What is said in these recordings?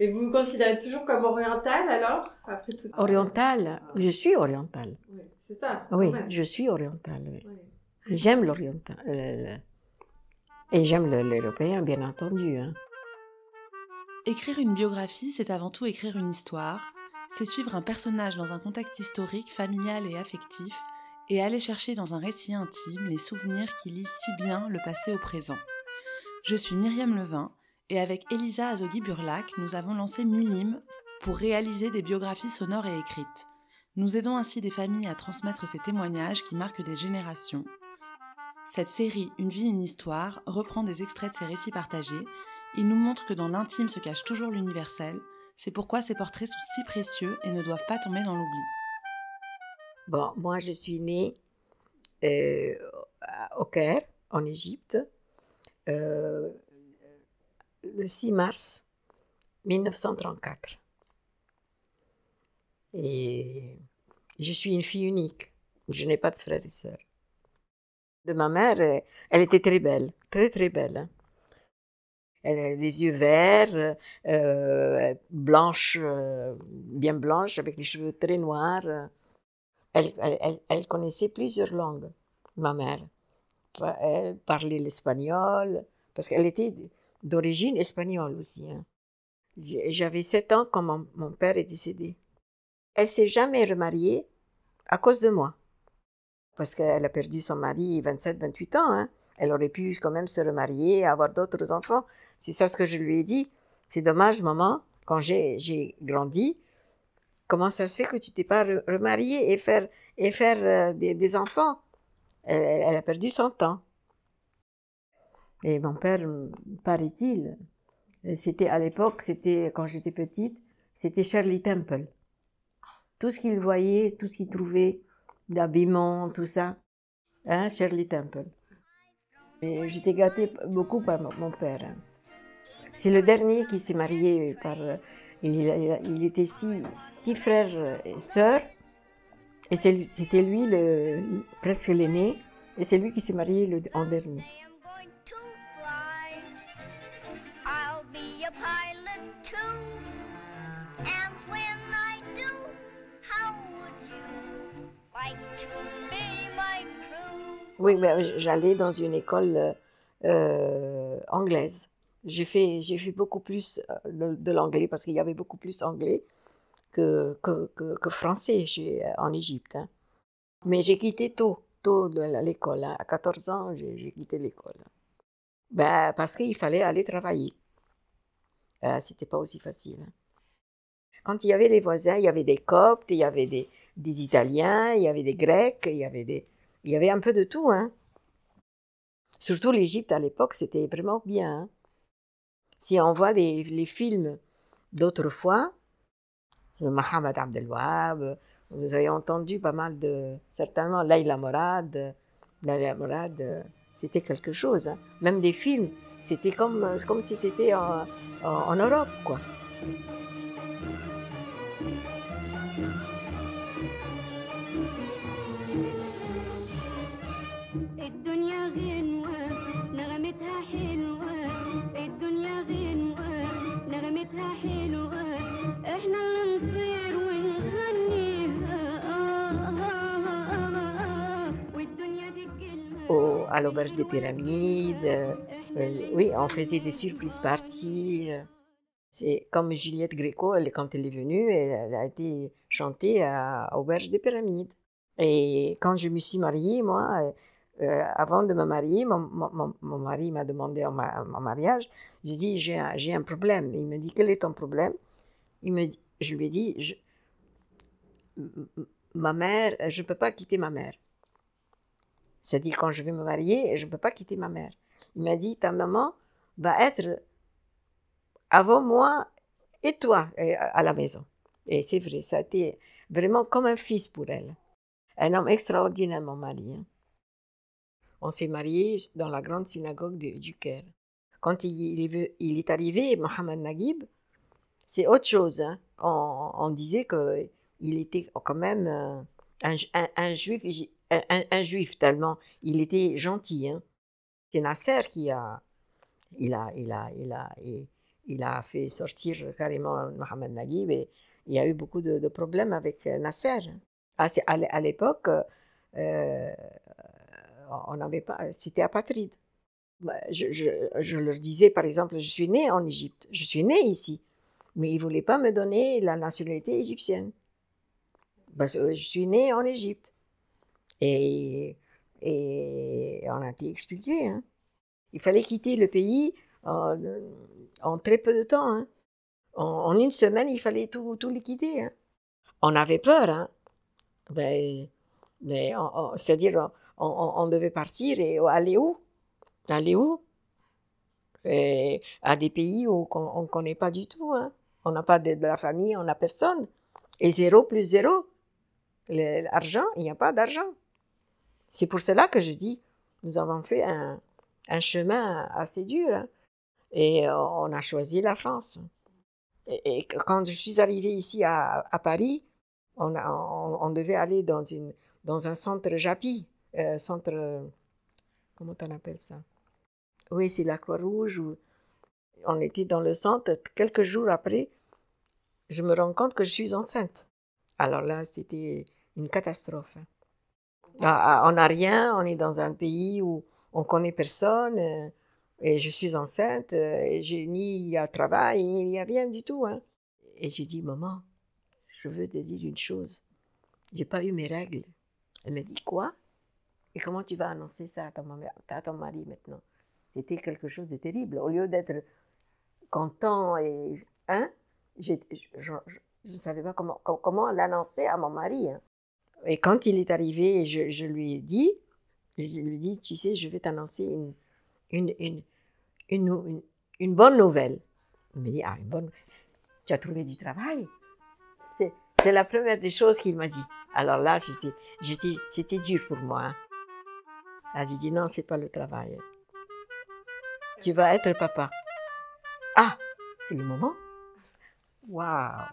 Et vous vous considérez toujours comme oriental alors après tout Oriental, je suis oriental. Oui, c'est ça. Oui, je suis oriental. Oui. J'aime l'oriental. Euh, et j'aime l'européen, bien entendu. Hein. Écrire une biographie, c'est avant tout écrire une histoire. C'est suivre un personnage dans un contexte historique, familial et affectif, et aller chercher dans un récit intime les souvenirs qui lisent si bien le passé au présent. Je suis Myriam Levin, et avec Elisa Azogui-Burlac, nous avons lancé Milim pour réaliser des biographies sonores et écrites. Nous aidons ainsi des familles à transmettre ces témoignages qui marquent des générations. Cette série Une vie, une histoire reprend des extraits de ces récits partagés. Il nous montre que dans l'intime se cache toujours l'universel. C'est pourquoi ces portraits sont si précieux et ne doivent pas tomber dans l'oubli. Bon, moi je suis née euh, au Caire, en Égypte. Euh, le 6 mars 1934. Et je suis une fille unique. Je n'ai pas de frères et sœurs. De ma mère, elle était très belle, très très belle. Hein. Elle a les yeux verts, euh, blanche, euh, bien blanche, avec les cheveux très noirs. Elle, connaissait plusieurs langues, ma mère. Elle parlait l'espagnol, parce qu'elle était d'origine espagnole aussi. Hein. J'avais 7 ans quand mon, père est décédé. Elle s'est jamais remariée à cause de moi. Parce qu'elle a perdu son mari 27-28 ans. Hein. Elle aurait pu quand même se remarier, avoir d'autres enfants. C'est ça ce que je lui ai dit. C'est dommage, maman, quand j'ai grandi, comment ça se fait que tu t'es pas remariée et faire, et faire euh, des, enfants? Elle, a perdu son temps. Et mon père, paraît-il, c'était à l'époque, c'était quand j'étais petite, c'était Shirley Temple. Tout ce qu'il voyait, tout ce qu'il trouvait d'habillement, tout ça, hein, Shirley Temple. Et j'étais gâtée beaucoup par mon père. Hein. C'est le dernier qui s'est marié par. Il, était six, frères et sœurs, et c'était lui le, presque l'aîné, et c'est lui qui s'est marié en dernier. Oui, mais j'allais dans une école euh, anglaise. J'ai fait, j'ai fait beaucoup plus euh, de, l'anglais parce qu'il y avait beaucoup plus anglais que, que, français chez, en Égypte. Hein. Mais j'ai quitté tôt, tôt l'école. Hein. À 14 ans, j'ai quitté l'école. Ben, parce qu'il fallait aller travailler. Euh, C'était pas aussi facile. Quand il y avait les voisins, il y avait des Coptes, il y avait des, des Italiens, il y avait des Grecs, il y avait des, il y avait un peu de tout, hein. Surtout l'Égypte à l'époque, c'était vraiment bien. Hein. Si on voit les, les films d'autrefois, Mohamed Abdelwahab, vous avez entendu pas mal de, certainement, Laila Morad. Laila Morad, c'était quelque chose. Hein. Même des films, c'était comme, comme si c'était en, en Europe, quoi. À l'auberge des pyramides. Euh, oui, on faisait des surprises parties. C'est comme Juliette Gréco, elle, quand elle est venue, elle, a été chantée à l'auberge des pyramides. Et quand je me suis mariée, moi, euh, avant de me marier, mon, mon, mari m'a demandé en, mariage. J'ai dit, j'ai un, problème. Il me dit, quel est ton problème? Il me dit, Je lui ai dit, ma mère, je ne peux pas quitter ma mère. C'est-à-dire, quand je vais me marier, je ne peux pas quitter ma mère. Il m'a dit, ta maman va être avant moi et toi à la maison. Et c'est vrai, ça a été vraiment comme un fils pour elle. Un homme extraordinaire, mon mari. Hein. On s'est mariés dans la grande synagogue du Caire. Quand il, est, arrivé, Mohamed Naguib, c'est autre chose. Hein. On, disait qu'il était quand même euh, un, juif, un, juif tellement il était gentil. Hein. C'est Nasser qui a, il a, il a, il a, il a fait sortir carrément Mohamed Naguib et il y a eu beaucoup de, problèmes avec Nasser. Ah, à à l'époque, euh, on n'avait pas, c'était apatride. Bah, Je, leur disais, par exemple, je suis née en Égypte, je suis née ici, mais ils ne voulaient pas me donner la nationalité égyptienne. Parce que je suis née en Égypte. Et, on a été expulsés. hein. Il fallait quitter le pays en, très peu de temps. hein. En, une semaine, il fallait tout, tout liquider. hein. On avait peur. Ben, on- c'est-à-dire, on, devait partir et aller où? Aller où? À des pays où on ne connaît pas du tout. On n'a pas de, de la famille, on n'a personne. Et zéro plus zéro. L'argent, il n'y a pas d'argent. C'est pour cela que je dis, nous avons fait un, chemin assez dur. hein. Et euh, on a choisi la France. Et, quand je suis arrivée ici à, Paris, on, devait aller dans, une, dans un centre JAPI, euh, centre, comment on appelle ça? Oui, c'est la Croix-Rouge. ou- On était dans le centre. Quelques jours après, je me rends compte que je suis enceinte. Alors là, c'était une catastrophe. hein. On n'a rien, on est dans un pays où on connaît personne, euh, et je suis enceinte, euh, et j'ai ni un travail, ni ni rien du tout. hein. Et j'ai dit, maman, je veux te dire une chose, j'ai pas eu mes règles. Elle me dit, quoi? Et comment tu vas annoncer ça à ton, mari- à maintenant? C'était quelque chose de terrible. Au lieu d'être content et... Hein je ne savais pas comment, com- comment l'annoncer à mon mari. hein. Et quand il est arrivé, je, lui ai dit, je lui ai dit, tu sais, je vais t'annoncer une, une, une, une, une- bonne nouvelle. Il me dit, ah, une bonne Tu as trouvé du travail? C'est c'est la première des choses qu'il m'a dit. Alors là, j'étais, j'étais, c'était dur pour moi. hein. Ah, j'ai dit, non, c'est pas le travail. Tu vas être papa. Ah, c'est le moment? Waouh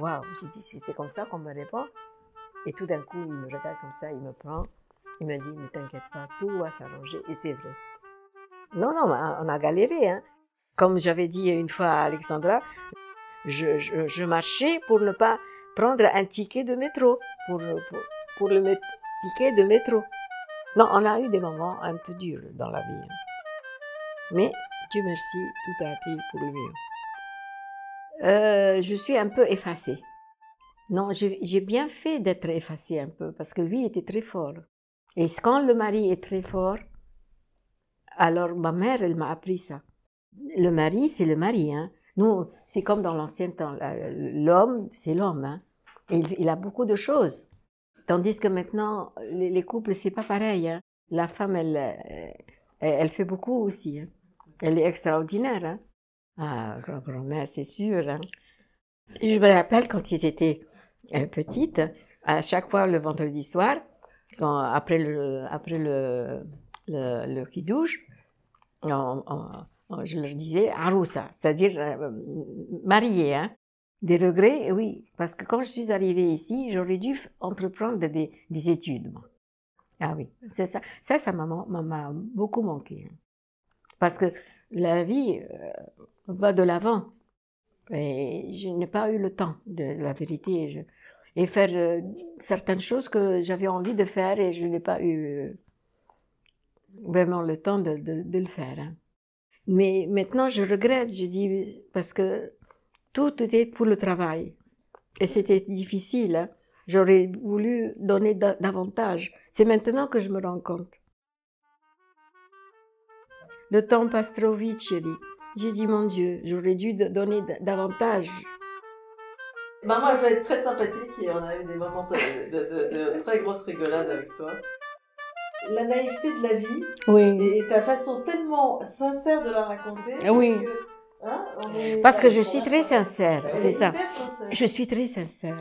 Waouh J'ai dit, c'est c'est comme ça qu'on me répond et tout d'un coup, il me regarde comme ça, il me prend, il me dit, ne t'inquiète pas, tout va s'arranger. Et c'est vrai. Non, non, on a galéré. Hein. Comme j'avais dit une fois à Alexandra, je, marchais pour ne pas prendre un ticket de métro, pour, le ticket de métro. Non, on a eu des moments un peu durs dans la vie. hein. Mais, Dieu merci, tout a été pour le mieux. Euh, je suis un peu effacée. Non, j'ai bien fait d'être effacée un peu parce que lui était très fort. Et quand le mari est très fort, alors ma mère, elle m'a appris ça. Le mari, c'est le mari. Hein. Nous, c'est comme dans l'ancien temps. L'homme, c'est l'homme. Hein. Il, a beaucoup de choses. Tandis que maintenant, les, les couples, c'est pas pareil. Hein. La femme, elle, euh, elle, fait beaucoup aussi. hein. Elle est extraordinaire. Hein. Ah, grand- grand-mère, c'est sûr. Je me rappelle quand ils étaient euh, petites, à chaque fois le vendredi soir, après le, après le, le, le kidouche, je leur disais Aroussa, c'est-à-dire euh, mariée. Hein. Des regrets, oui, parce que quand je suis arrivée ici, j'aurais dû entreprendre des, des études. moi. Ah oui, c'est ça. Ça, ça m'a beaucoup manqué. hein. Parce que la vie euh, va de l'avant. Et je n'ai pas eu le temps, de la vérité. Et faire euh, certaines choses que j'avais envie de faire et je n'ai pas eu euh, vraiment le temps de, le faire. hein. Mais maintenant, je regrette, je dis, parce que tout était pour le travail. Et c'était difficile. hein. J'aurais voulu donner da- davantage. C'est maintenant que je me rends compte. Le temps passe trop vite, chérie. J'ai dit, mon Dieu, j'aurais dû donner da- davantage. Maman, elle peut être très sympathique et on a eu des moments de, de- de- de très grosses rigolades avec toi. La naïveté de la vie Oui. et, ta façon tellement sincère de la raconter. Oui. que, hein, Parce que je suis très sincère, c'est est ça. sincère. Je suis très sincère.